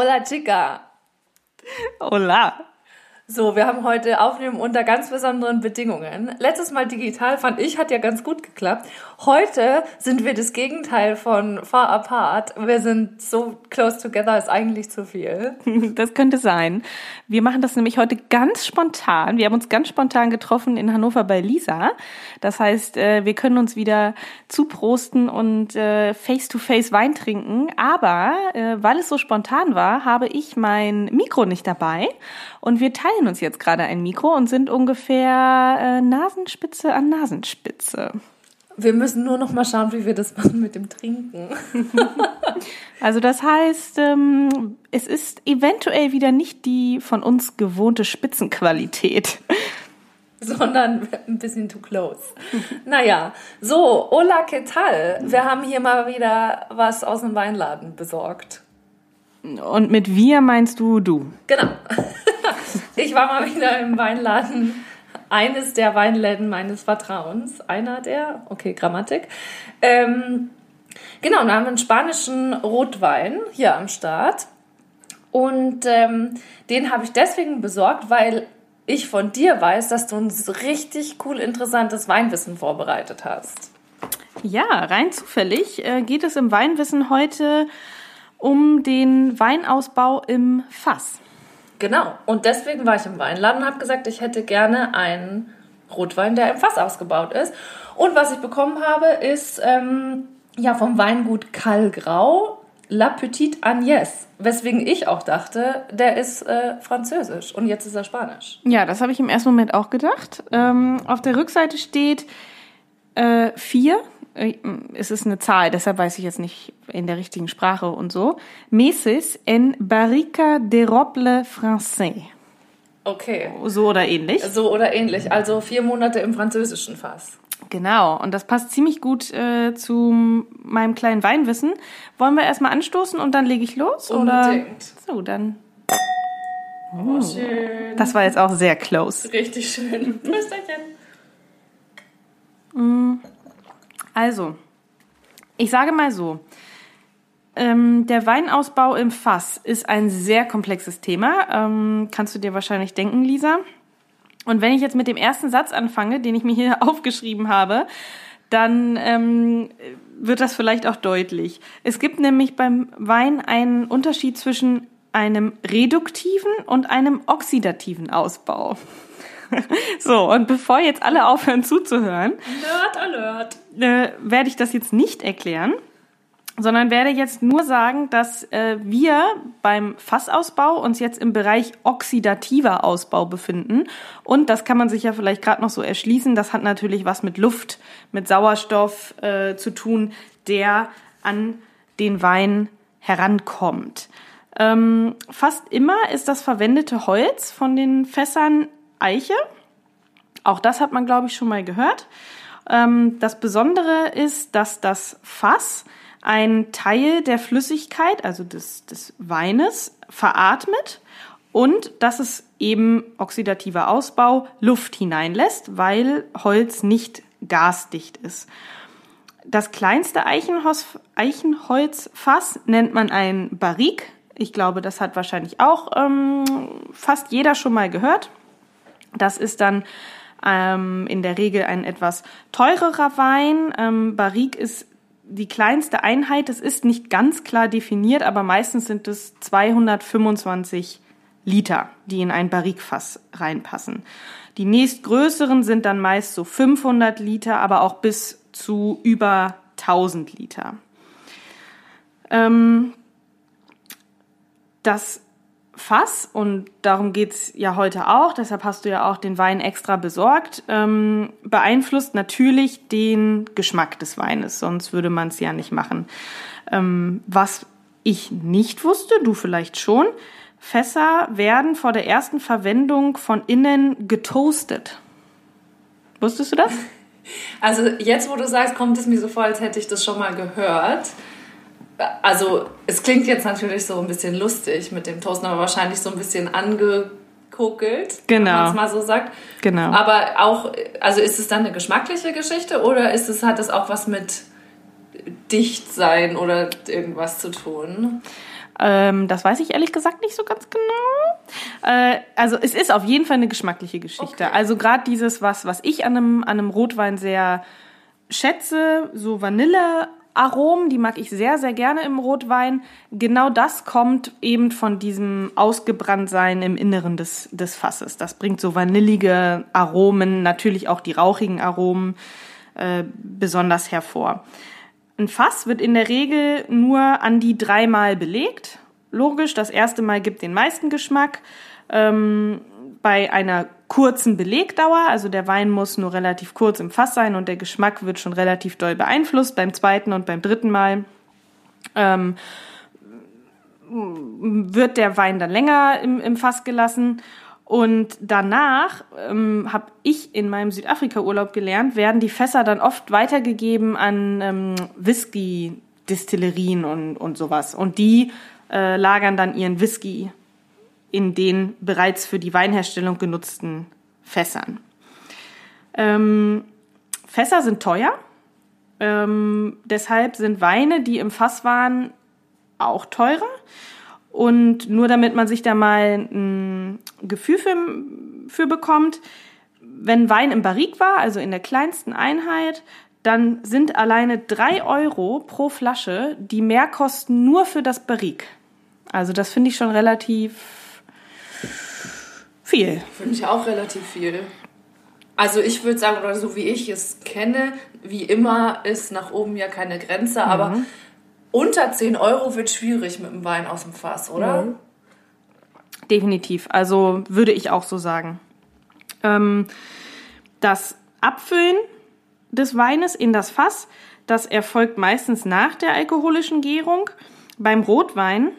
Hola, Chica. Hola. So, wir haben heute Aufnehmen unter ganz besonderen Bedingungen. Letztes Mal digital fand ich, hat ja ganz gut geklappt. Heute sind wir das Gegenteil von far apart. Wir sind so close together, ist eigentlich zu viel. Das könnte sein. Wir machen das nämlich heute ganz spontan. Wir haben uns ganz spontan getroffen in Hannover bei Lisa. Das heißt, äh, wir können uns wieder zuprosten und äh, face-to-face Wein trinken. Aber äh, weil es so spontan war, habe ich mein Mikro nicht dabei. Und wir teilen uns jetzt gerade ein Mikro und sind ungefähr Nasenspitze an Nasenspitze. Wir müssen nur noch mal schauen, wie wir das machen mit dem Trinken. also das heißt, ähm, es ist eventuell wieder nicht die von uns gewohnte Spitzenqualität. Sondern ein bisschen too close. naja, so, hola, ¿qué tal? Wir haben hier mal wieder was aus dem Weinladen besorgt. Und mit wir meinst du du? Genau. Ich war mal wieder im Weinladen eines der Weinläden meines Vertrauens. Einer der, okay, Grammatik. Ähm, genau, da haben wir einen spanischen Rotwein hier am Start. Und ähm, den habe ich deswegen besorgt, weil ich von dir weiß, dass du ein richtig cool interessantes Weinwissen vorbereitet hast. Ja, rein zufällig äh, geht es im Weinwissen heute um den Weinausbau im Fass. Genau. Und deswegen war ich im Weinladen und habe gesagt, ich hätte gerne einen Rotwein, der im Fass ausgebaut ist. Und was ich bekommen habe, ist ähm, ja vom Weingut Calgrau La Petite Agnès. Weswegen ich auch dachte, der ist äh, französisch und jetzt ist er spanisch. Ja, das habe ich im ersten Moment auch gedacht. Ähm, auf der Rückseite steht vier äh, es ist eine Zahl, deshalb weiß ich jetzt nicht in der richtigen Sprache und so. Meses en barrica de roble français. Okay. So oder ähnlich. So oder ähnlich. Also vier Monate im französischen Fass. Genau, und das passt ziemlich gut äh, zu meinem kleinen Weinwissen. Wollen wir erstmal anstoßen und dann lege ich los? Unbedingt. Oder? So, dann. Oh, schön. Das war jetzt auch sehr close. Richtig schön. Prösterchen. Mm. Also, ich sage mal so, ähm, der Weinausbau im Fass ist ein sehr komplexes Thema. Ähm, kannst du dir wahrscheinlich denken, Lisa. Und wenn ich jetzt mit dem ersten Satz anfange, den ich mir hier aufgeschrieben habe, dann ähm, wird das vielleicht auch deutlich. Es gibt nämlich beim Wein einen Unterschied zwischen einem reduktiven und einem oxidativen Ausbau. so, und bevor jetzt alle aufhören zuzuhören, Nerd Alert, äh, werde ich das jetzt nicht erklären, sondern werde jetzt nur sagen, dass äh, wir beim Fassausbau uns jetzt im Bereich oxidativer Ausbau befinden. Und das kann man sich ja vielleicht gerade noch so erschließen. Das hat natürlich was mit Luft, mit Sauerstoff äh, zu tun, der an den Wein herankommt. Ähm, fast immer ist das verwendete Holz von den Fässern Eiche. Auch das hat man, glaube ich, schon mal gehört. Ähm, das Besondere ist, dass das Fass ein Teil der Flüssigkeit, also des, des Weines, veratmet und dass es eben oxidativer Ausbau Luft hineinlässt, weil Holz nicht gasdicht ist. Das kleinste Eichenholz, Eichenholzfass nennt man ein Barrique. Ich glaube, das hat wahrscheinlich auch ähm, fast jeder schon mal gehört. Das ist dann ähm, in der Regel ein etwas teurerer Wein. Ähm, Barrique ist die kleinste Einheit. Es ist nicht ganz klar definiert, aber meistens sind es 225 Liter, die in ein Barrique-Fass reinpassen. Die nächstgrößeren sind dann meist so 500 Liter, aber auch bis zu über 1000 Liter. Ähm, das Fass und darum geht's ja heute auch, deshalb hast du ja auch den Wein extra besorgt, ähm, beeinflusst natürlich den Geschmack des Weines, sonst würde man es ja nicht machen. Ähm, was ich nicht wusste, du vielleicht schon, Fässer werden vor der ersten Verwendung von innen getoastet. Wusstest du das? Also jetzt, wo du sagst, kommt es mir so vor, als hätte ich das schon mal gehört also es klingt jetzt natürlich so ein bisschen lustig mit dem Toasten, aber wahrscheinlich so ein bisschen angekokelt, genau. wenn man es mal so sagt. Genau. Aber auch, also ist es dann eine geschmackliche Geschichte oder ist es, hat es auch was mit Dichtsein oder irgendwas zu tun? Ähm, das weiß ich ehrlich gesagt nicht so ganz genau. Äh, also es ist auf jeden Fall eine geschmackliche Geschichte. Okay. Also gerade dieses, was, was ich an einem, an einem Rotwein sehr schätze, so Vanillearomen, die mag ich sehr, sehr gerne im Rotwein. Genau das kommt eben von diesem Ausgebranntsein im Inneren des, des Fasses. Das bringt so vanillige Aromen, natürlich auch die rauchigen Aromen äh, besonders hervor. Ein Fass wird in der Regel nur an die dreimal belegt. Logisch, das erste Mal gibt den meisten Geschmack. Ähm, bei einer kurzen Belegdauer, also der Wein muss nur relativ kurz im Fass sein und der Geschmack wird schon relativ doll beeinflusst. Beim zweiten und beim dritten Mal ähm, wird der Wein dann länger im, im Fass gelassen. Und danach ähm, habe ich in meinem Südafrika-Urlaub gelernt, werden die Fässer dann oft weitergegeben an ähm, Whisky-Distillerien und, und sowas. Und die äh, lagern dann ihren Whisky in den bereits für die Weinherstellung genutzten Fässern. Ähm, Fässer sind teuer. Ähm, deshalb sind Weine, die im Fass waren, auch teurer. Und nur damit man sich da mal ein Gefühl für, für bekommt, wenn Wein im Barrique war, also in der kleinsten Einheit, dann sind alleine drei Euro pro Flasche die Mehrkosten nur für das Barrique. Also das finde ich schon relativ viel. Finde ich auch relativ viel. Also ich würde sagen, oder so wie ich es kenne, wie immer ist nach oben ja keine Grenze, aber unter 10 Euro wird schwierig mit dem Wein aus dem Fass, oder? Mhm. Definitiv. Also würde ich auch so sagen. Ähm, das Abfüllen des Weines in das Fass, das erfolgt meistens nach der alkoholischen Gärung. Beim Rotwein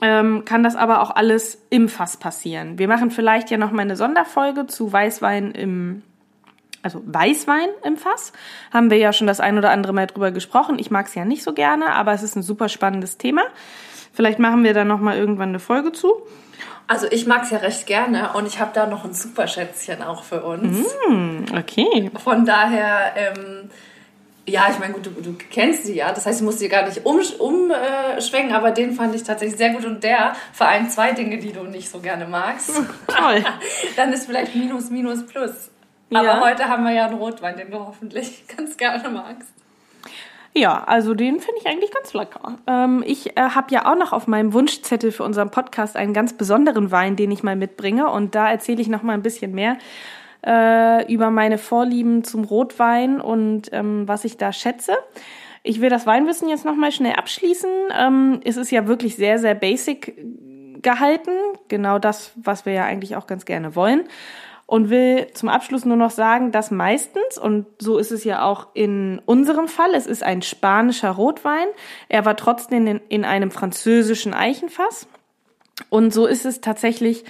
ähm, kann das aber auch alles im Fass passieren. Wir machen vielleicht ja noch mal eine Sonderfolge zu Weißwein im also Weißwein im Fass, haben wir ja schon das ein oder andere Mal drüber gesprochen. Ich mag es ja nicht so gerne, aber es ist ein super spannendes Thema. Vielleicht machen wir da noch mal irgendwann eine Folge zu. Also ich mag es ja recht gerne und ich habe da noch ein Superschätzchen auch für uns. Hm, okay. Von daher, ähm, ja, ich meine, gut, du, du kennst sie ja, das heißt, du musst sie gar nicht umschwenken, um, äh, aber den fand ich tatsächlich sehr gut und der vereint zwei Dinge, die du nicht so gerne magst. Toll. Dann ist vielleicht Minus, Minus, Plus. Ja. Aber heute haben wir ja einen Rotwein, den du hoffentlich ganz gerne magst. Ja, also den finde ich eigentlich ganz lecker. Ähm, ich äh, habe ja auch noch auf meinem Wunschzettel für unseren Podcast einen ganz besonderen Wein, den ich mal mitbringe. Und da erzähle ich noch mal ein bisschen mehr äh, über meine Vorlieben zum Rotwein und ähm, was ich da schätze. Ich will das Weinwissen jetzt noch mal schnell abschließen. Ähm, es ist ja wirklich sehr, sehr basic gehalten. Genau das, was wir ja eigentlich auch ganz gerne wollen und will zum Abschluss nur noch sagen, dass meistens, und so ist es ja auch in unserem Fall, es ist ein spanischer Rotwein, er war trotzdem in, in einem französischen Eichenfass. Und so ist es tatsächlich,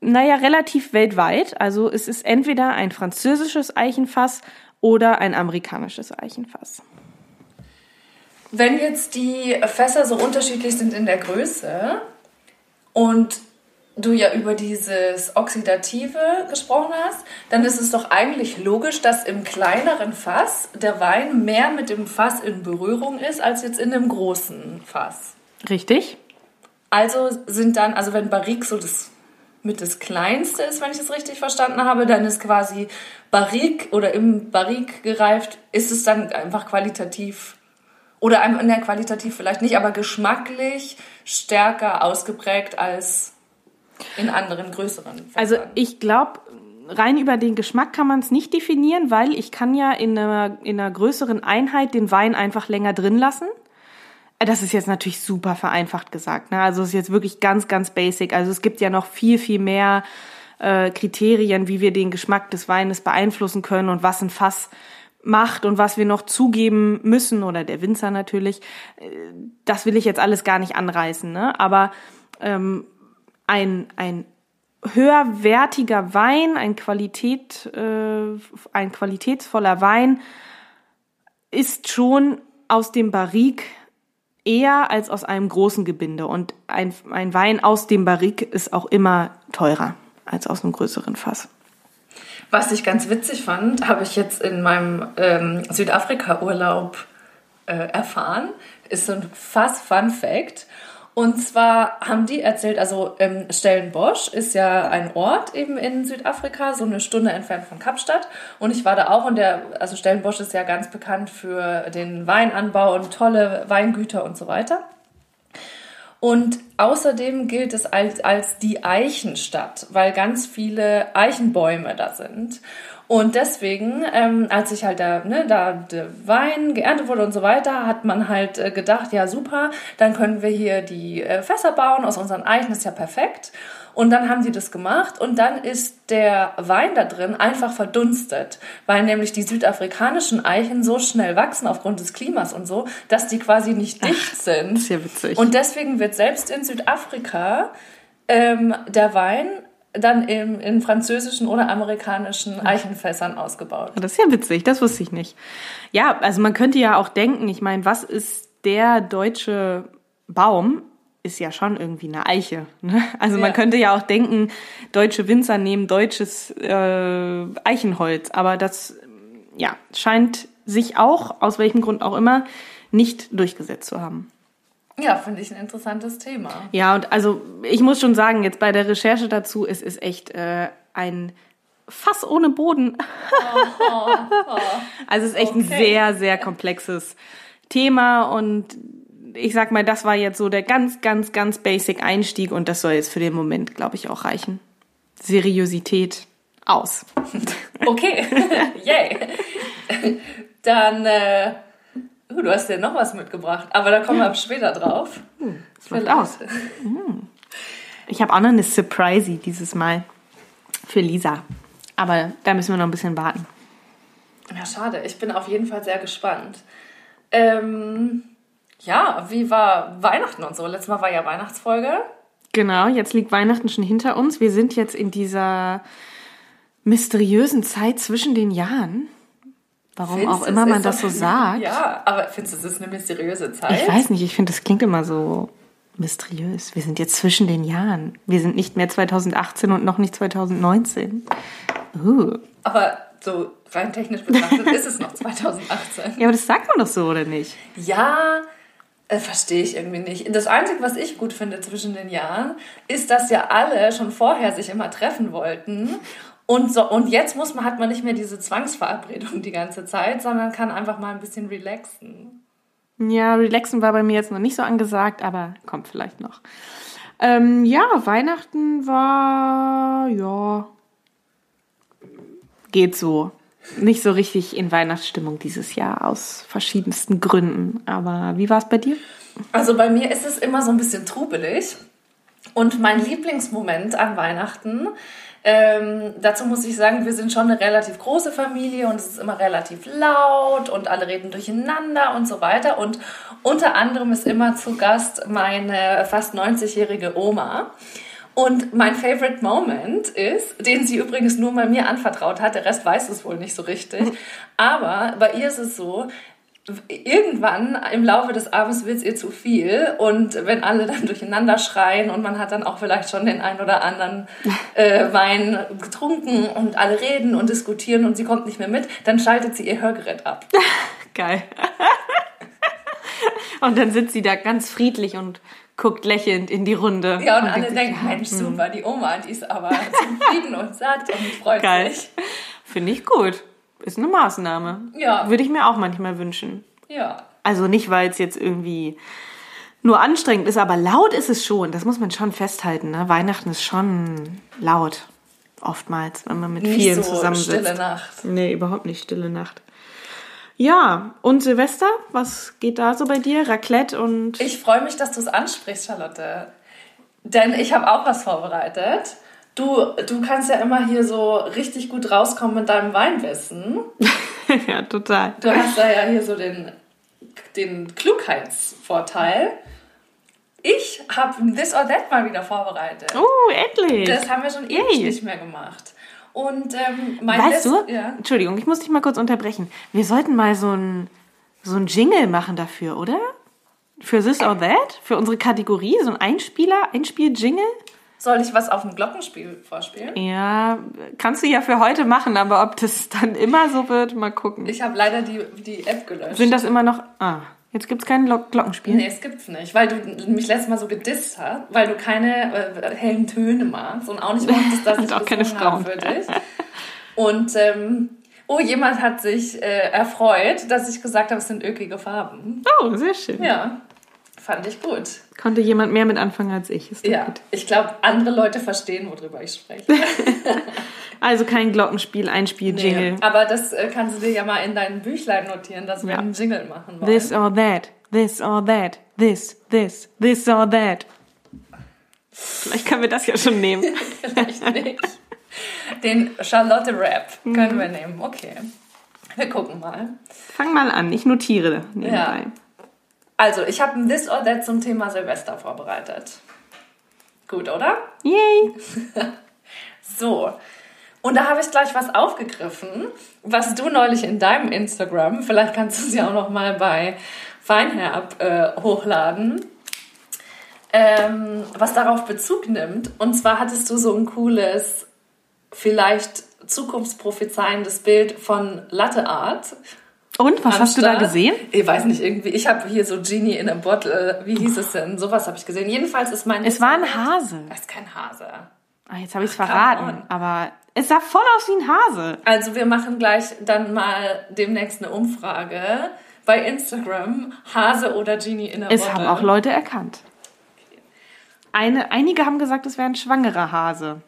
naja, relativ weltweit. Also es ist entweder ein französisches Eichenfass oder ein amerikanisches Eichenfass. Wenn jetzt die Fässer so unterschiedlich sind in der Größe und du ja über dieses Oxidative gesprochen hast, dann ist es doch eigentlich logisch, dass im kleineren Fass der Wein mehr mit dem Fass in Berührung ist als jetzt in dem großen Fass. Richtig? Also sind dann, also wenn Barrique so das mit das kleinste ist, wenn ich das richtig verstanden habe, dann ist quasi Barrique oder im Barrique gereift, ist es dann einfach qualitativ oder in der qualitativ vielleicht nicht, aber geschmacklich stärker ausgeprägt als in anderen größeren. Fässern. Also ich glaube, rein über den Geschmack kann man es nicht definieren, weil ich kann ja in einer, in einer größeren Einheit den Wein einfach länger drin lassen. Das ist jetzt natürlich super vereinfacht gesagt. Ne? Also es ist jetzt wirklich ganz, ganz basic. Also es gibt ja noch viel, viel mehr äh, Kriterien, wie wir den Geschmack des Weines beeinflussen können und was ein Fass macht und was wir noch zugeben müssen oder der Winzer natürlich. Äh, Das will ich jetzt alles gar nicht anreißen. Ne? Aber ähm, ein, ein höherwertiger Wein, ein, Qualität, äh, ein qualitätsvoller Wein ist schon aus dem Barrique eher als aus einem großen Gebinde. Und ein, ein Wein aus dem Barrique ist auch immer teurer als aus einem größeren Fass. Was ich ganz witzig fand, habe ich jetzt in meinem ähm, Südafrika-Urlaub äh, erfahren, ist so ein Fass Fun Fact. Und zwar haben die erzählt, also ähm, Stellenbosch ist ja ein Ort eben in Südafrika, so eine Stunde entfernt von Kapstadt. Und ich war da auch und der, also Stellenbosch ist ja ganz bekannt für den Weinanbau und tolle Weingüter und so weiter. Und außerdem gilt es als, als die Eichenstadt, weil ganz viele Eichenbäume da sind. Und deswegen, ähm, als ich halt da, ne, da der Wein geerntet wurde und so weiter, hat man halt äh, gedacht, ja super, dann können wir hier die äh, Fässer bauen aus unseren Eichen, ist ja perfekt. Und dann haben sie das gemacht und dann ist der Wein da drin einfach verdunstet, weil nämlich die südafrikanischen Eichen so schnell wachsen aufgrund des Klimas und so, dass die quasi nicht dicht Ach, sind. Ist ja witzig. Und deswegen wird selbst in Südafrika ähm, der Wein dann im, in französischen oder amerikanischen Eichenfässern ausgebaut. Das ist ja witzig, das wusste ich nicht. Ja, also man könnte ja auch denken, ich meine, was ist der deutsche Baum? ist ja schon irgendwie eine Eiche. Ne? Also ja. man könnte ja auch denken, deutsche Winzer nehmen deutsches äh, Eichenholz, aber das ja scheint sich auch aus welchem Grund auch immer nicht durchgesetzt zu haben. Ja, finde ich ein interessantes Thema. Ja, und also ich muss schon sagen, jetzt bei der Recherche dazu, es ist echt äh, ein Fass ohne Boden. Oh, oh, oh. Also es ist echt okay. ein sehr, sehr komplexes Thema und ich sag mal, das war jetzt so der ganz, ganz, ganz basic Einstieg und das soll jetzt für den Moment, glaube ich, auch reichen. Seriosität aus. Okay, yay. Dann, äh, uh, du hast ja noch was mitgebracht, aber da kommen wir später drauf. Uh, das macht aus. Uh. Ich habe auch noch eine Surprise dieses Mal für Lisa. Aber da müssen wir noch ein bisschen warten. Ja, schade. Ich bin auf jeden Fall sehr gespannt. Ähm, ja, wie war Weihnachten und so? Letztes Mal war ja Weihnachtsfolge. Genau, jetzt liegt Weihnachten schon hinter uns. Wir sind jetzt in dieser mysteriösen Zeit zwischen den Jahren. Warum findest auch immer man das so sagt. Ja, aber findest du, es ist eine mysteriöse Zeit? Ich weiß nicht, ich finde, das klingt immer so mysteriös. Wir sind jetzt zwischen den Jahren. Wir sind nicht mehr 2018 und noch nicht 2019. Uh. Aber so rein technisch betrachtet ist es noch 2018. Ja, aber das sagt man doch so, oder nicht? Ja, äh, Verstehe ich irgendwie nicht. Das Einzige, was ich gut finde zwischen den Jahren, ist, dass ja alle schon vorher sich immer treffen wollten. Und, so, und jetzt muss man, hat man nicht mehr diese Zwangsverabredung die ganze Zeit, sondern kann einfach mal ein bisschen relaxen. Ja, relaxen war bei mir jetzt noch nicht so angesagt, aber kommt vielleicht noch. Ähm, ja, Weihnachten war, ja, geht so nicht so richtig in Weihnachtsstimmung dieses Jahr aus verschiedensten Gründen. Aber wie war es bei dir? Also bei mir ist es immer so ein bisschen trubelig. Und mein Lieblingsmoment an Weihnachten, ähm, dazu muss ich sagen, wir sind schon eine relativ große Familie und es ist immer relativ laut und alle reden durcheinander und so weiter. Und unter anderem ist immer zu Gast meine fast 90-jährige Oma. Und mein Favorite Moment ist, den sie übrigens nur mal mir anvertraut hat, der Rest weiß es wohl nicht so richtig, aber bei ihr ist es so, irgendwann im Laufe des Abends wird es ihr zu viel und wenn alle dann durcheinander schreien und man hat dann auch vielleicht schon den einen oder anderen äh, Wein getrunken und alle reden und diskutieren und sie kommt nicht mehr mit, dann schaltet sie ihr Hörgerät ab. Geil. und dann sitzt sie da ganz friedlich und guckt lächelnd in die Runde. Ja, und, und alle denken, ja, Mensch, hm. super, die Oma, die ist aber zufrieden und satt und freut Geil. sich. Finde ich gut. Ist eine Maßnahme. Ja. Würde ich mir auch manchmal wünschen. Ja. Also nicht, weil es jetzt irgendwie nur anstrengend ist, aber laut ist es schon. Das muss man schon festhalten. Ne? Weihnachten ist schon laut. Oftmals, wenn man mit nicht vielen so zusammensitzt. Stille Nacht. Nee, überhaupt nicht stille Nacht. Ja, und Silvester, was geht da so bei dir? Raclette und. Ich freue mich, dass du es ansprichst, Charlotte. Denn ich habe auch was vorbereitet. Du, du kannst ja immer hier so richtig gut rauskommen mit deinem Weinwissen. ja, total. Du hast da ja hier so den, den Klugheitsvorteil. Ich habe This or That mal wieder vorbereitet. Oh, endlich. Das haben wir schon ewig nicht mehr gemacht. Und ähm, mein Weißt du, ja. Entschuldigung, ich muss dich mal kurz unterbrechen. Wir sollten mal so ein, so ein Jingle machen dafür, oder? Für This or That? Für unsere Kategorie? So ein Einspieler, Einspiel-Jingle? Soll ich was auf dem Glockenspiel vorspielen? Ja, kannst du ja für heute machen, aber ob das dann immer so wird, mal gucken. Ich habe leider die, die App gelöscht. Sind das immer noch. Ah. Jetzt gibt es kein Lo- Glockenspiel. Nee, es gibt's nicht, weil du mich letztes Mal so gedisst hast, weil du keine äh, hellen Töne magst und auch nicht wolltest, dass Und ich auch keine Frauen. für dich. Und ähm, oh, jemand hat sich äh, erfreut, dass ich gesagt habe, es sind ökige Farben. Oh, sehr schön. Ja, fand ich gut. Konnte jemand mehr mit anfangen als ich. Ist Ja, gut. ich glaube, andere Leute verstehen, worüber ich spreche. Also kein Glockenspiel, Einspiel, Jingle. Aber das äh, kannst du dir ja mal in dein Büchlein notieren, dass wir Ja. einen Jingle machen wollen. This or that, this or that, this, this, this or that. Vielleicht können wir das ja schon nehmen. Vielleicht nicht. Den Charlotte-Rap Mhm. können wir nehmen. Okay. Wir gucken mal. Fang mal an, ich notiere nebenbei. Ja. Also, ich habe ein This or That zum Thema Silvester vorbereitet. Gut, oder? Yay! So. Und da habe ich gleich was aufgegriffen, was du neulich in deinem Instagram, vielleicht kannst du es ja auch noch mal bei Feinherb äh, hochladen, ähm, was darauf Bezug nimmt. Und zwar hattest du so ein cooles, vielleicht zukunftsprophezeiendes Bild von Latte Art. Und, was hast du da gesehen? Ich weiß nicht, irgendwie. Ich habe hier so Genie in a Bottle. Wie hieß es denn? Sowas habe ich gesehen. Jedenfalls ist mein. Es war ein Hase. Das ist kein Hase. Ah, jetzt habe ich es come verraten, aber es sah voll aus wie ein Hase. Also wir machen gleich dann mal demnächst eine Umfrage bei Instagram. Hase oder Genie in a Es Bottle. haben auch Leute erkannt. Eine, einige haben gesagt, es wäre ein schwangerer Hase.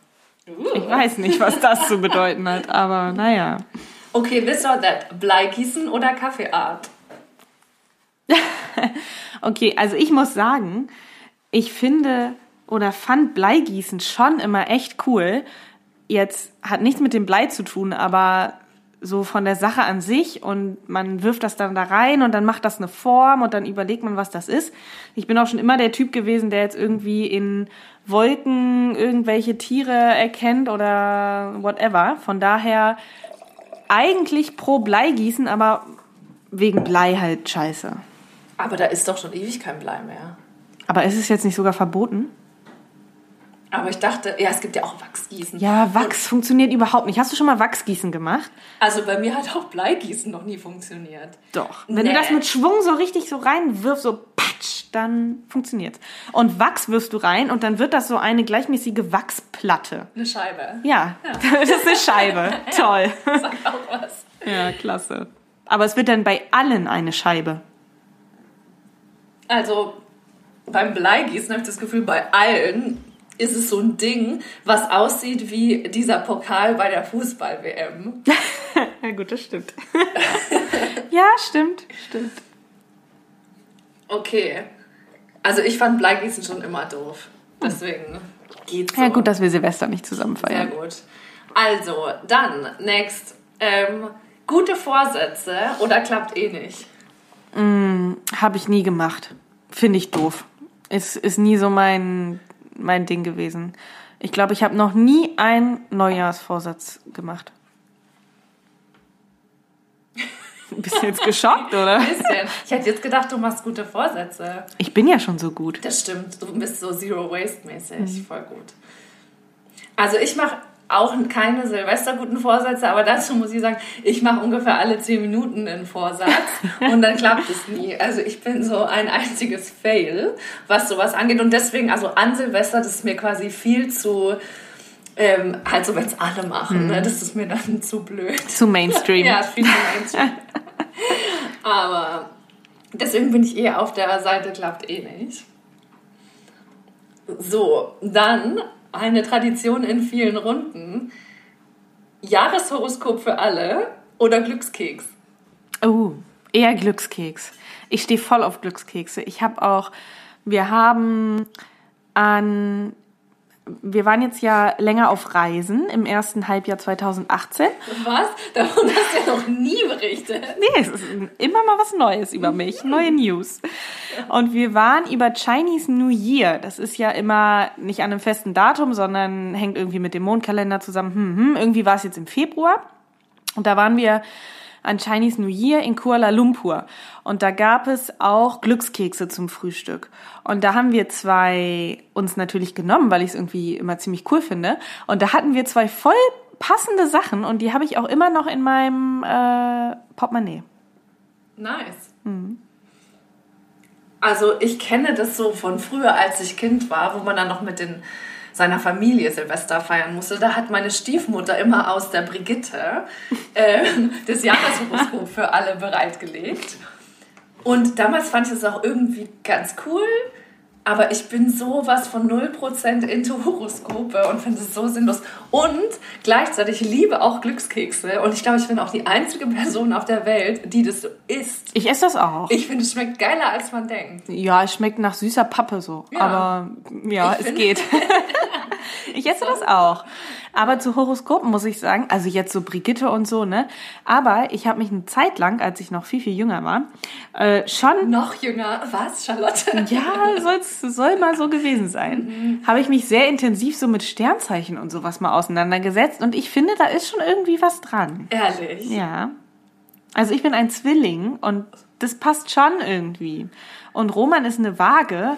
Ich weiß nicht, was das zu bedeuten hat, aber naja. Okay, this or that. Bleigießen oder Kaffeeart? Okay, also ich muss sagen, ich finde oder fand Bleigießen schon immer echt cool. Jetzt hat nichts mit dem Blei zu tun, aber so von der Sache an sich und man wirft das dann da rein und dann macht das eine Form und dann überlegt man, was das ist. Ich bin auch schon immer der Typ gewesen, der jetzt irgendwie in Wolken irgendwelche Tiere erkennt oder whatever. Von daher eigentlich pro Bleigießen, aber wegen Blei halt scheiße. Aber da ist doch schon ewig kein Blei mehr. Aber ist es jetzt nicht sogar verboten? Aber ich dachte, ja, es gibt ja auch Wachsgießen. Ja, Wachs funktioniert überhaupt nicht. Hast du schon mal Wachsgießen gemacht? Also bei mir hat auch Bleigießen noch nie funktioniert. Doch. Wenn Nee. du das mit Schwung so richtig so reinwirfst, so patsch, dann funktioniert's. Und Wachs wirfst du rein und dann wird das so eine gleichmäßige Wachsplatte. Eine Scheibe. Ja, das ist eine Scheibe. Toll. Sag auch was. Ja, klasse. Aber es wird dann bei allen eine Scheibe. Also beim Bleigießen habe ich das Gefühl, bei allen ist es so ein Ding, was aussieht wie dieser Pokal bei der Fußball-WM. Ja, gut, das stimmt. ja, stimmt, stimmt. Okay. Also ich fand Bleigießen schon immer doof. Deswegen geht's so. Ja, gut, dass wir Silvester nicht zusammen Sehr feiern. gut. Also, dann, next. Ähm, gute Vorsätze oder klappt eh nicht? Habe ich nie gemacht. Finde ich doof. Ist, ist nie so mein, mein Ding gewesen. Ich glaube, ich habe noch nie einen Neujahrsvorsatz gemacht. Bist du jetzt geschockt, oder? Bisschen. Ich hätte jetzt gedacht, du machst gute Vorsätze. Ich bin ja schon so gut. Das stimmt, du bist so Zero Waste mäßig, voll gut. Also ich mache auch keine Silvesterguten Vorsätze, aber dazu muss ich sagen, ich mache ungefähr alle zehn Minuten einen Vorsatz und dann klappt es nie. Also ich bin so ein einziges Fail, was sowas angeht und deswegen, also an Silvester, das ist mir quasi viel zu, ähm, halt so, wenn es alle machen, ne, das ist mir dann zu blöd. Zu Mainstream. Ja, viel zu Mainstream. Aber deswegen bin ich eher auf der Seite, klappt eh nicht. So, dann eine Tradition in vielen Runden. Jahreshoroskop für alle oder Glückskeks? Oh, eher Glückskeks. Ich stehe voll auf Glückskekse. Ich habe auch, wir haben an, wir waren jetzt ja länger auf Reisen im ersten Halbjahr 2018. Was? Davon hast du ja noch nie berichtet. Nee, es ist immer mal was Neues über mich, neue News. Und wir waren über Chinese New Year. Das ist ja immer nicht an einem festen Datum, sondern hängt irgendwie mit dem Mondkalender zusammen. Hm, hm. Irgendwie war es jetzt im Februar. Und da waren wir an Chinese New Year in Kuala Lumpur. Und da gab es auch Glückskekse zum Frühstück. Und da haben wir zwei uns natürlich genommen, weil ich es irgendwie immer ziemlich cool finde. Und da hatten wir zwei voll passende Sachen und die habe ich auch immer noch in meinem äh, Portemonnaie. Nice. Also ich kenne das so von früher, als ich Kind war, wo man dann noch mit den, seiner Familie Silvester feiern musste. Da hat meine Stiefmutter immer aus der Brigitte äh, das Jahreshoroskop für alle bereitgelegt. Und damals fand ich es auch irgendwie ganz cool. Aber ich bin sowas von 0% into Horoskope und finde es so sinnlos. Und gleichzeitig liebe auch Glückskekse. Und ich glaube, ich bin auch die einzige Person auf der Welt, die das so isst. Ich esse das auch. Ich finde, es schmeckt geiler, als man denkt. Ja, es schmeckt nach süßer Pappe so. Ja. Aber ja, Ich es find- geht. ich esse das auch. Aber zu Horoskopen muss ich sagen, also jetzt so Brigitte und so, ne? Aber ich habe mich eine Zeit lang, als ich noch viel, viel jünger war, äh, schon Noch jünger. Was, Charlotte? Ja, soll's, soll mal so gewesen sein. Habe ich mich sehr intensiv so mit Sternzeichen und sowas mal auseinandergesetzt und ich finde, da ist schon irgendwie was dran. Ehrlich. Ja. Also ich bin ein Zwilling und das passt schon irgendwie. Und Roman ist eine Waage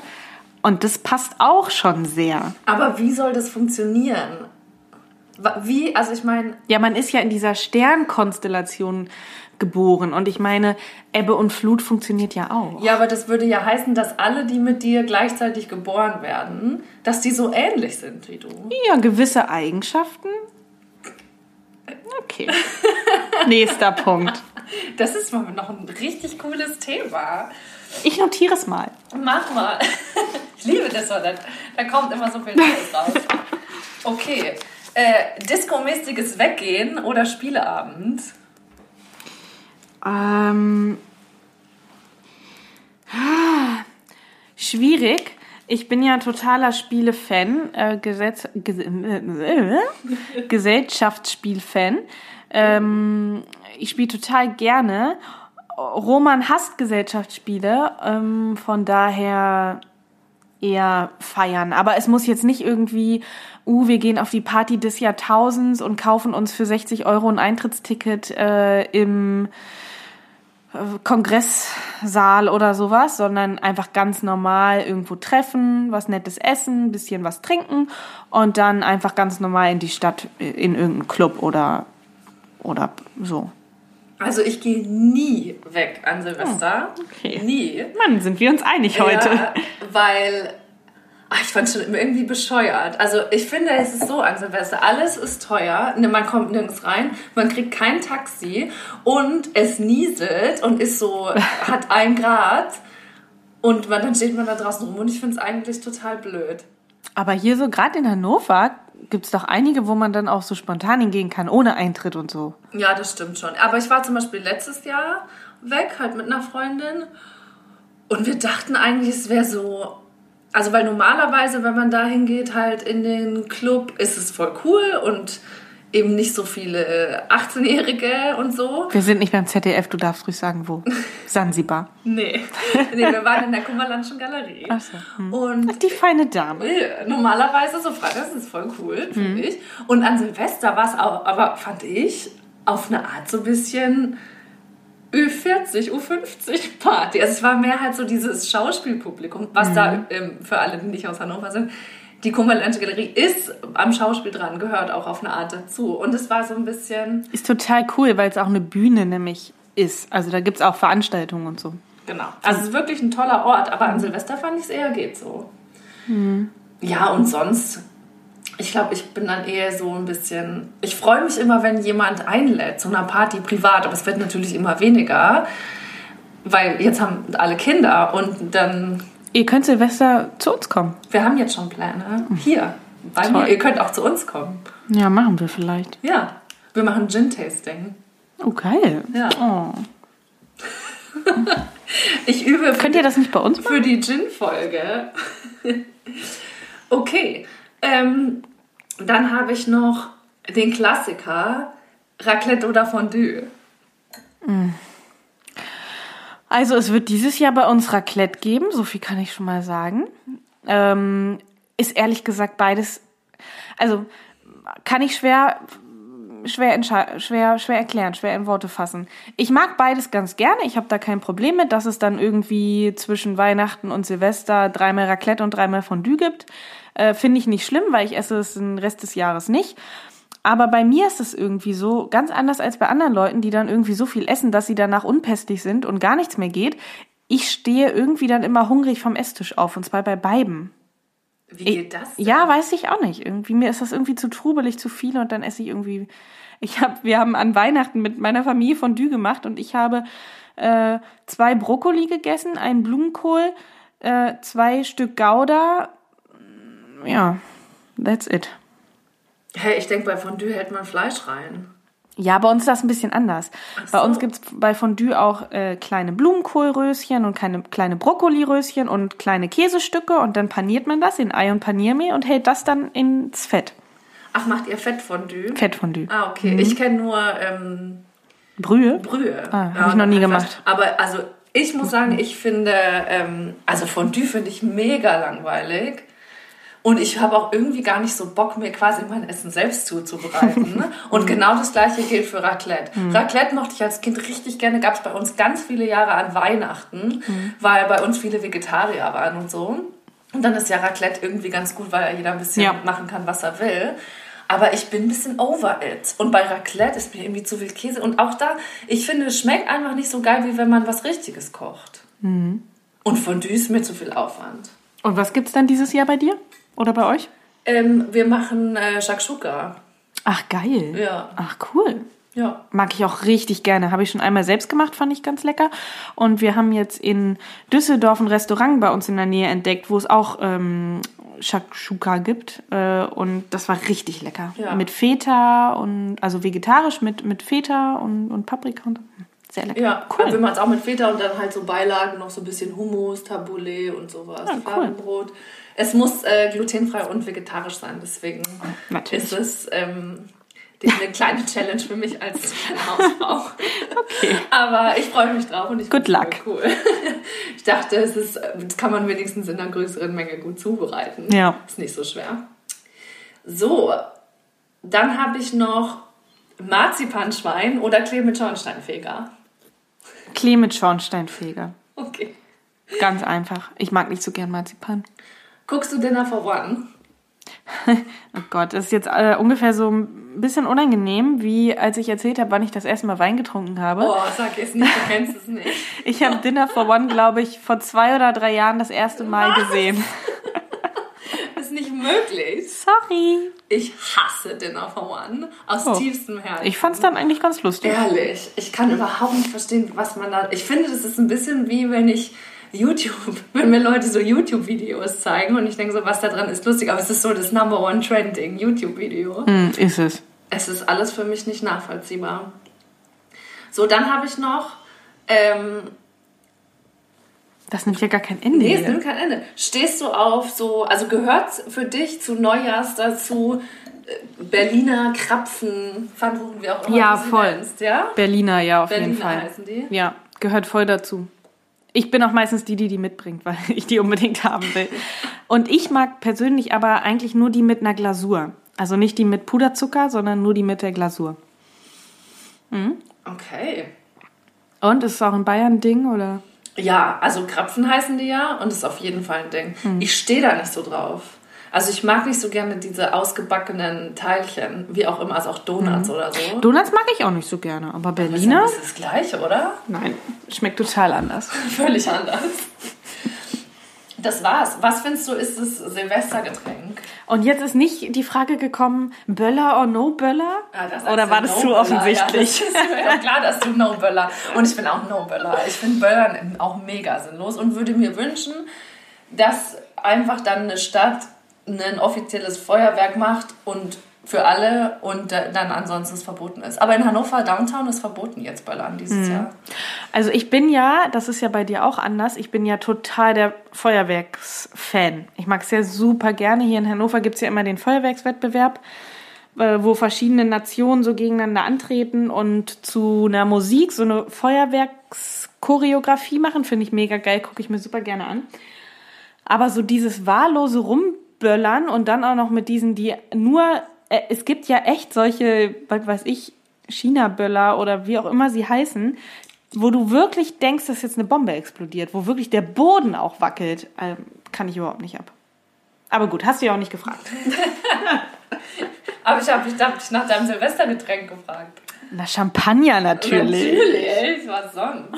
und das passt auch schon sehr. Aber wie soll das funktionieren? Wie, also ich meine, Ja, man ist ja in dieser Sternkonstellation geboren und ich meine, Ebbe und Flut funktioniert ja auch. ja, aber das würde ja heißen, dass alle, die mit dir gleichzeitig geboren werden, dass die so ähnlich sind wie du. Ja, gewisse Eigenschaften. Okay. Nächster Punkt. Das ist mal noch ein richtig cooles Thema. Ich notiere es mal. Mach mal. Ich liebe das, weil da, da kommt immer so viel Neues raus. Okay. Äh, Disco-mäßiges Weggehen oder Spieleabend? Ähm, ah, schwierig. Ich bin ja totaler Spiele-Fan, äh, Gesetz, Ges äh, Gesellschaftsspiel-Fan. Ähm, ich spiele total gerne. Roman hasst Gesellschaftsspiele, ähm, von daher eher feiern. Aber es muss jetzt nicht irgendwie, uh, wir gehen auf die Party des Jahrtausends und kaufen uns für 60 Euro ein Eintrittsticket äh, im äh, Kongresssaal oder sowas, sondern einfach ganz normal irgendwo treffen, was Nettes essen, bisschen was trinken und dann einfach ganz normal in die Stadt, äh, in irgendeinen Club oder, oder so. Also ich gehe nie weg an Silvester. okay. Nie. Mann, sind wir uns einig heute. Ja, weil ach, ich fand schon irgendwie bescheuert. Also ich finde, es ist so an Silvester, alles ist teuer, Ne, man kommt nirgends rein, man kriegt kein Taxi und es nieselt und ist so, hat ein Grad und man, dann steht man da draußen rum und ich finde es eigentlich total blöd. Aber hier so, gerade in Hannover, gibt's doch einige, wo man dann auch so spontan hingehen kann, ohne Eintritt und so. Ja, das stimmt schon. Aber ich war zum Beispiel letztes Jahr weg, halt mit einer Freundin. Und wir dachten eigentlich, es wäre so. Also, weil normalerweise, wenn man da hingeht, halt in den Club, ist es voll cool und eben nicht so viele äh, 18-Jährige und so. Wir sind nicht beim ZDF, du darfst ruhig sagen, wo. Sansibar. Nee. nee, wir waren in der Kummerlandschen Galerie. Ach so, hm. Und Die feine Dame. äh, normalerweise so Freitags ist voll cool, finde ich. Und an Silvester war es auch, aber fand ich, auf eine Art so ein bisschen Ü40, U50 Party. Also es war mehr halt so dieses Schauspielpublikum, was da ähm, für alle, die nicht aus Hannover sind. Die Kummerlandsche Galerie ist am Schauspiel dran, gehört auch auf eine Art dazu. Und es war so ein bisschen, Ist total cool, weil es auch eine Bühne nämlich ist. Also da gibt's auch Veranstaltungen und so. genau. Also es ist wirklich ein toller Ort, aber an Silvester fand ich es eher geht so. Ja, und sonst, ich glaube, ich bin dann eher so ein bisschen. Ich freue mich immer, wenn jemand einlädt zu einer Party privat, aber es wird natürlich immer weniger, weil jetzt haben alle Kinder und dann. Ihr könnt Silvester zu uns kommen. Wir haben jetzt schon Pläne. Hier, bei mir. Ihr könnt auch zu uns kommen. Ja, machen wir vielleicht. Ja, wir machen Gin-Tasting. Oh, geil. Ja. Oh. Ich übe Könnt ihr das nicht bei uns machen? für die Gin-Folge. okay, ähm, dann habe ich noch den Klassiker Raclette oder Fondue. Also es wird dieses Jahr bei uns Raclette geben, so viel kann ich schon mal sagen. Ähm, ist ehrlich gesagt beides, also kann ich schwer schwer, schwer, schwer erklären, schwer in Worte fassen. Ich mag beides ganz gerne. Ich habe da kein Problem mit, dass es dann irgendwie zwischen Weihnachten und Silvester dreimal Raclette und dreimal Fondue gibt. Äh, Finde ich nicht schlimm, weil ich esse es den Rest des Jahres nicht. Aber bei mir ist es irgendwie so ganz anders als bei anderen Leuten, die dann irgendwie so viel essen, dass sie danach unpässlich sind und gar nichts mehr geht. ich stehe irgendwie dann immer hungrig vom Esstisch auf und zwar bei beiden. Wie geht das? Denn? Ja, weiß ich auch nicht. Irgendwie mir ist das irgendwie zu trubelig, zu viel und dann esse ich irgendwie. Ich habe, wir haben an Weihnachten mit meiner Familie Fondue gemacht und ich habe äh, zwei Brokkoli gegessen, einen Blumenkohl, äh, zwei Stück Gouda. Ja, that's it. Hey, ich denke, bei Fondue hält man Fleisch rein. Ja, bei uns ist das ein bisschen anders. Bei so. uns gibt's bei Fondue auch äh, kleine Blumenkohlröschen und kleine, kleine Brokkoliröschen und kleine Käsestücke und dann paniert man das in Ei und Paniermehl und hält das dann ins Fett. Ach, macht ihr Fettfondue? Fettfondue. Ah, okay. Ich kenne nur ähm, Brühe? Brühe. Ah, hab ich noch nie gemacht. Aber also ich muss sagen, ich finde, ähm, also Fondue finde ich mega langweilig. Und ich habe auch irgendwie gar nicht so Bock, mir quasi mein Essen selbst zuzubereiten. ne? Und genau das gleiche gilt für Raclette. Raclette mochte ich als Kind richtig gerne. Gab es bei uns ganz viele Jahre an Weihnachten, weil bei uns viele Vegetarier waren und so. Und dann ist ja Raclette irgendwie ganz gut, weil ja jeder ein bisschen Ja. machen kann, was er will. Aber ich bin ein bisschen over it. Und bei Raclette ist mir irgendwie zu viel Käse. Und auch da, ich finde, es schmeckt einfach nicht so geil, wie wenn man was Richtiges kocht. Und Fondue ist mir zu viel Aufwand. Und was gibt's dann dieses Jahr bei dir? Oder bei euch? Ähm, wir machen äh, Shakshuka. Ach, geil. Ja. Ach, cool. Ja. Mag ich auch richtig gerne. Habe ich schon einmal selbst gemacht, fand ich ganz lecker. Und wir haben jetzt in Düsseldorf ein Restaurant bei uns in der Nähe entdeckt, wo es auch ähm, Shakshuka gibt. Äh, und das war richtig lecker. Ja. Mit Feta und, also vegetarisch mit, mit Feta und, und Paprika und. Sehr lecker. Ja, cool. wir machen es auch mit Feta und dann halt so Beilagen, noch so ein bisschen Hummus, Tabbouleh und sowas. Ja, cool. Fladenbrot. Es muss äh, glutenfrei und vegetarisch sein, deswegen Natürlich. ist es ähm, eine kleine Challenge für mich als Hausfrau. Okay. Aber ich freue mich drauf und ich Good find's luck. Cool. Ich dachte, es ist, das kann man wenigstens in einer größeren Menge gut zubereiten. Ja. Ist nicht so schwer. So, dann habe ich noch Marzipanschwein oder Klee mit Schornsteinfeger. Klee mit Schornsteinfeger. Okay. Ganz einfach. Ich mag nicht so gern Marzipan. Guckst du Dinner for One? Oh Gott, das ist jetzt äh, ungefähr so ein bisschen unangenehm, wie als ich erzählt habe, wann ich das erste Mal Wein getrunken habe. Oh, sag jetzt nicht, du kennst es nicht. Ich habe Dinner for One, glaube ich, vor zwei oder drei Jahren das erste Mal Was? gesehen. ist nicht möglich. Sorry. Ich hasse Dinner for One aus Oh. tiefstem Herzen. Ich fand's dann eigentlich ganz lustig. Ehrlich, ich kann überhaupt nicht verstehen, was man da. Ich finde, das ist ein bisschen wie wenn ich YouTube, wenn mir Leute so YouTube-Videos zeigen und ich denke so, was da dran ist lustig, aber es ist so das Number One Trending YouTube-Video. Hm, ist es. Es ist alles für mich nicht nachvollziehbar. So, dann habe ich noch. Ähm, Das nimmt ja gar kein Ende. nee, es hier. nimmt kein Ende. Stehst du auf so, also gehört für dich zu Neujahrs dazu äh, Berliner Krapfen, Pfannkuchen, wie auch immer Ja, du voll. nennst, ja? Berliner, ja, auf Berliner jeden Fall. heißen die. Ja, gehört voll dazu. Ich bin auch meistens die, die die mitbringt, weil ich die unbedingt haben will. Und ich mag persönlich aber eigentlich nur die mit einer Glasur. Also nicht die mit Puderzucker, sondern nur die mit der Glasur. Okay. Und ist es auch ein Bayern-Ding oder? Ja, also Krapfen heißen die ja und ist auf jeden Fall ein Ding. Hm. Ich stehe da nicht so drauf. Also ich mag nicht so gerne diese ausgebackenen Teilchen, wie auch immer, also auch Donuts oder so. Donuts mag ich auch nicht so gerne, aber Berliner? das, ist das gleiche, oder? Nein, schmeckt total anders. Völlig anders. Das war's. Was findest du, ist das Silvestergetränk? Und jetzt ist nicht die Frage gekommen, Böller or no Böller? Ah, Oder war das zu No-Böller. offensichtlich? Ja, das ist doch klar, dass du No-Böller. Und ich bin auch No-Böller. Ich finde Böllern auch mega sinnlos und würde mir wünschen, dass einfach dann eine Stadt ein offizielles Feuerwerk macht und für alle und dann ansonsten es verboten ist. Aber in Hannover Downtown ist verboten jetzt Böllern dieses Jahr. Also ich bin ja, das ist ja bei dir auch anders, ich bin ja total der Feuerwerksfan. Ich mag es ja super gerne. Hier in Hannover gibt es ja immer den Feuerwerkswettbewerb, äh, wo verschiedene Nationen so gegeneinander antreten und zu einer Musik so eine Feuerwerkschoreografie machen. Finde ich mega geil, gucke ich mir super gerne an. Aber so dieses wahllose Rumböllern und dann auch noch mit diesen, die nur, es gibt ja echt solche, was weiß ich, China-Böller oder wie auch immer sie heißen, wo du wirklich denkst, dass jetzt eine Bombe explodiert, wo wirklich der Boden auch wackelt, ähm, kann ich überhaupt nicht ab. Aber gut, hast du ja auch nicht gefragt. Aber ich habe ich hab dich nach deinem Silvestergetränk gefragt. Na, Champagner natürlich. Natürlich, was sonst?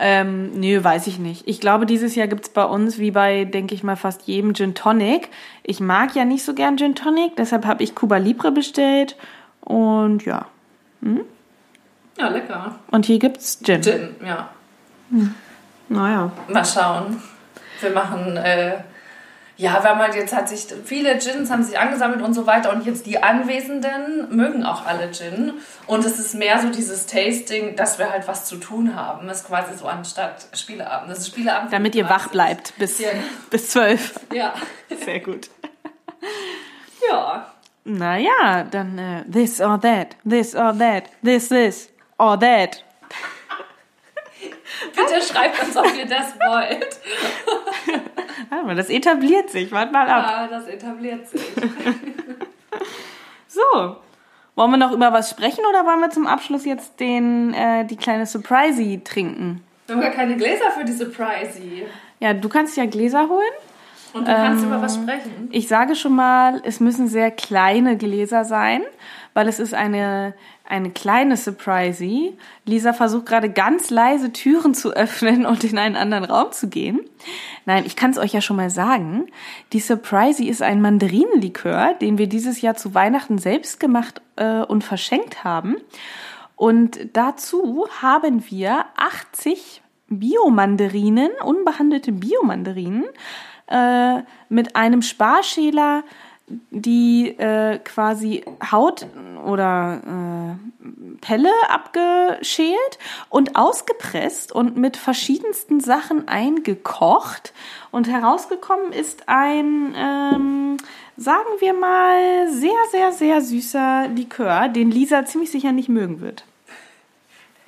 Ähm, nö, weiß ich nicht. Ich glaube, dieses Jahr gibt's bei uns, wie bei, denke ich mal, fast jedem Gin Tonic. Ich mag ja nicht so gern Gin Tonic, deshalb habe ich Cuba Libre bestellt. Und ja. Ja, lecker. Und hier gibt's Gin. Gin, ja. Naja. Mal schauen. Wir machen, äh, ja, wir haben halt jetzt hat sich, viele Gins haben sich angesammelt und so weiter und jetzt die Anwesenden mögen auch alle Gin. Und es ist mehr so dieses Tasting, dass wir halt was zu tun haben. Das ist quasi so anstatt Spieleabend. Das ist Spieleabend. Damit ihr wach bleibt bis, Ja. bis zwölf. Ja. Sehr gut. Ja. Naja, dann äh, this or that, this or that, this, this or that. Bitte schreibt uns, ob ihr das wollt. Warte mal, das etabliert sich. Warte mal ab. Ja, das etabliert sich. So. Wollen wir noch über was sprechen oder wollen wir zum Abschluss jetzt den, äh, die kleine Surprisey trinken? Wir haben gar keine Gläser für die Surprisey. Ja, du kannst ja Gläser holen. Und du kannst Ähm, über was sprechen. Ich sage schon mal, es müssen sehr kleine Gläser sein, weil es ist eine, eine kleine Surprisey. Lisa versucht gerade ganz leise Türen zu öffnen und in einen anderen Raum zu gehen. Nein, ich kann es euch ja schon mal sagen. Die Surprisey ist ein Mandarinenlikör, den wir dieses Jahr zu Weihnachten selbst gemacht äh, und verschenkt haben. Und dazu haben wir 80 Biomandarinen, unbehandelte Biomandarinen, äh, mit einem Sparschäler die äh, quasi Haut oder äh, Pelle abgeschält und ausgepresst und mit verschiedensten Sachen eingekocht. Und herausgekommen ist ein, ähm, sagen wir mal, sehr, sehr, sehr süßer Likör, den Lisa ziemlich sicher nicht mögen wird.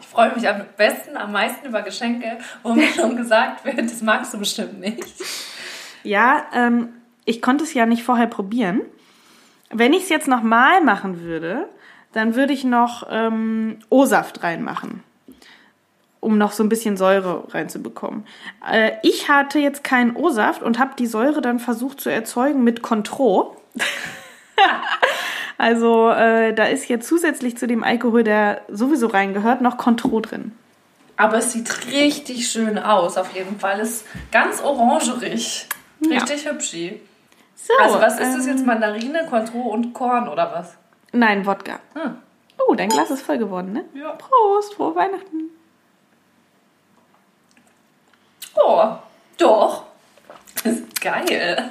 Ich freue mich am besten, am meisten über Geschenke, wo mir schon gesagt wird, das magst du bestimmt nicht. Ja, ähm, ich konnte es ja nicht vorher probieren. Wenn ich es jetzt nochmal machen würde, dann würde ich noch ähm, O-Saft reinmachen, um noch so ein bisschen Säure reinzubekommen. Äh, ich hatte jetzt keinen O-Saft und habe die Säure dann versucht zu erzeugen mit Contro. also äh, da ist jetzt zusätzlich zu dem Alkohol, der sowieso reingehört, noch Contro drin. Aber es sieht richtig schön aus, auf jeden Fall. Es ist ganz orangerig. Richtig hübschi. So, Also was ist das ähm, jetzt? Mandarine, Cointreau und Korn oder was? Nein, Wodka. Hm. Oh, dein Glas ist voll geworden, ne? Ja. Prost, frohe Weihnachten. Oh, doch. Ist geil.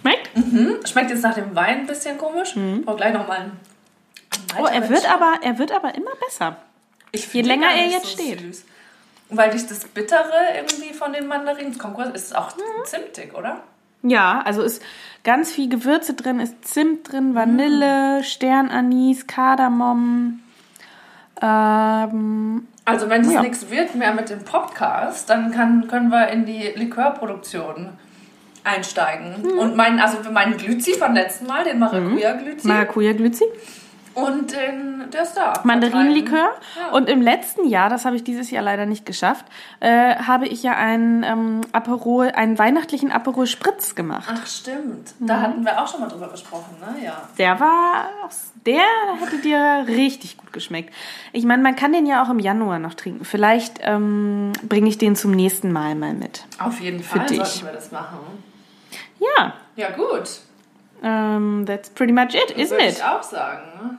Schmeckt? Hm, Schmeckt jetzt nach dem Wein ein bisschen komisch. Brauch gleich nochmal einen. Oh, er wird aber, er wird aber immer besser. Ich je länger er jetzt steht. Süß. Weil durch das Bittere irgendwie von den Mandarinen kommt, ist es auch zimtig, oder? Ja, also ist ganz viel Gewürze drin, ist Zimt drin, Vanille, Sternanis, Kardamom. Ähm, Also wenn es Ja. nichts wird mehr mit dem Podcast, dann kann, können wir in die Likörproduktion einsteigen. Mhm. Und mein, also für meinen Glüzi von letzten Mal, den Maracuja-Glüzi. Maracuja-Glüzi, und den, der ist da. Mandarinenlikör. Ja. Und im letzten Jahr, das habe ich dieses Jahr leider nicht geschafft, äh, habe ich ja einen ähm, Aperol, einen weihnachtlichen Aperol Spritz gemacht. Ach, stimmt. Mhm. Da hatten wir auch schon mal drüber gesprochen, ne? Ja. Der war, der hätte dir richtig gut geschmeckt. Ich meine, man kann den ja auch im Januar noch trinken. Vielleicht ähm, bringe ich den zum nächsten Mal mal mit. Auf jeden Fall dich. sollten wir das machen. Ja, Ja, gut. ähm, that's pretty much it, isn't Würde it? ich auch sagen